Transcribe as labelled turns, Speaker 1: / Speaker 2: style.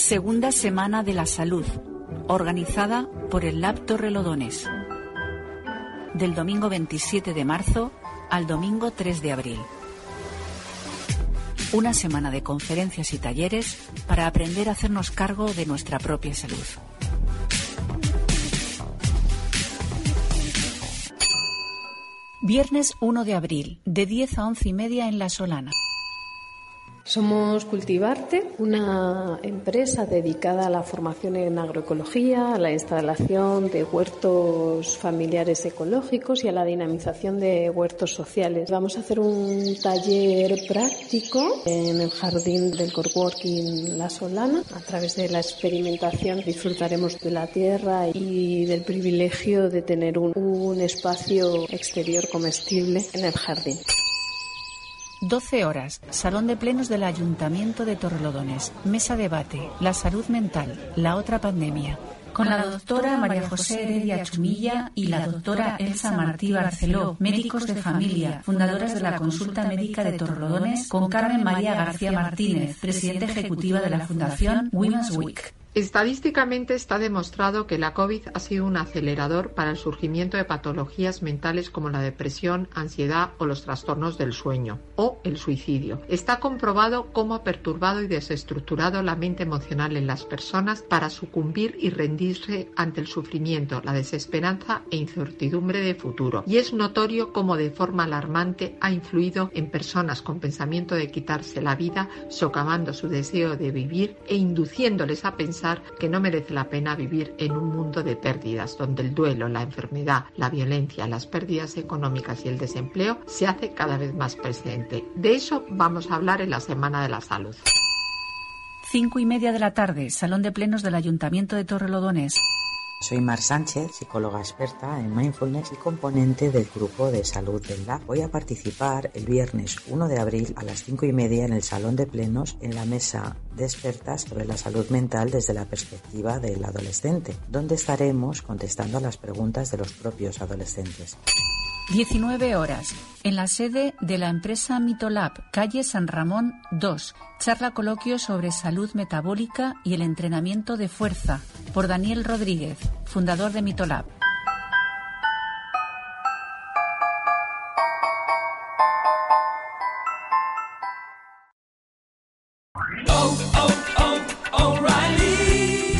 Speaker 1: Segunda Semana de la Salud, organizada por el Lab Torrelodones. Del domingo 27 de marzo al domingo 3 de abril. Una semana de conferencias y talleres para aprender a hacernos cargo de nuestra propia salud. Viernes 1 de abril, de 10 a 11 y media en La Solana.
Speaker 2: Somos Cultivarte, una empresa dedicada a la formación en agroecología, a la instalación de huertos familiares ecológicos y a la dinamización de huertos sociales. Vamos a hacer un taller práctico en el jardín del Coworking La Solana. A través de la experimentación disfrutaremos de la tierra y del privilegio de tener un, un espacio exterior comestible en el jardín.
Speaker 1: 12 horas, Salón de Plenos del Ayuntamiento de Torrelodones. Mesa debate, la salud mental, la otra pandemia. Con la doctora María José Heredia Chumilla y la doctora Elsa Martí Barceló, médicos de familia, fundadoras de la consulta médica de Torrelodones, con Carmen María García Martínez, presidenta ejecutiva de la Fundación Women's Week.
Speaker 3: Estadísticamente está demostrado que la COVID ha sido un acelerador para el surgimiento de patologías mentales como la depresión, ansiedad o los trastornos del sueño o el suicidio. Está comprobado cómo ha perturbado y desestructurado la mente emocional en las personas para sucumbir y rendirse ante el sufrimiento, la desesperanza e incertidumbre de futuro. Y es notorio cómo de forma alarmante ha influido en personas con pensamiento de quitarse la vida, socavando su deseo de vivir e induciéndoles a pensar que no merece la pena vivir en un mundo de pérdidas, donde el duelo, la enfermedad, la violencia, las pérdidas económicas y el desempleo se hace cada vez más presente. De eso vamos a hablar en la Semana de la Salud.
Speaker 1: Cinco y media de la tarde, Salón de Plenos del Ayuntamiento de Torrelodones.
Speaker 4: Soy Mar Sánchez, psicóloga experta en mindfulness y componente del grupo de salud del LAB. Voy a participar el viernes 1 de abril a las 5 y media en el Salón de Plenos en la mesa de expertas sobre la salud mental desde la perspectiva del adolescente, donde estaremos contestando a las preguntas de los propios adolescentes.
Speaker 1: 19 horas, en la sede de la empresa Mitolab, calle San Ramón 2, charla coloquio sobre salud metabólica y el entrenamiento de fuerza, por Daniel Rodríguez, fundador de Mitolab.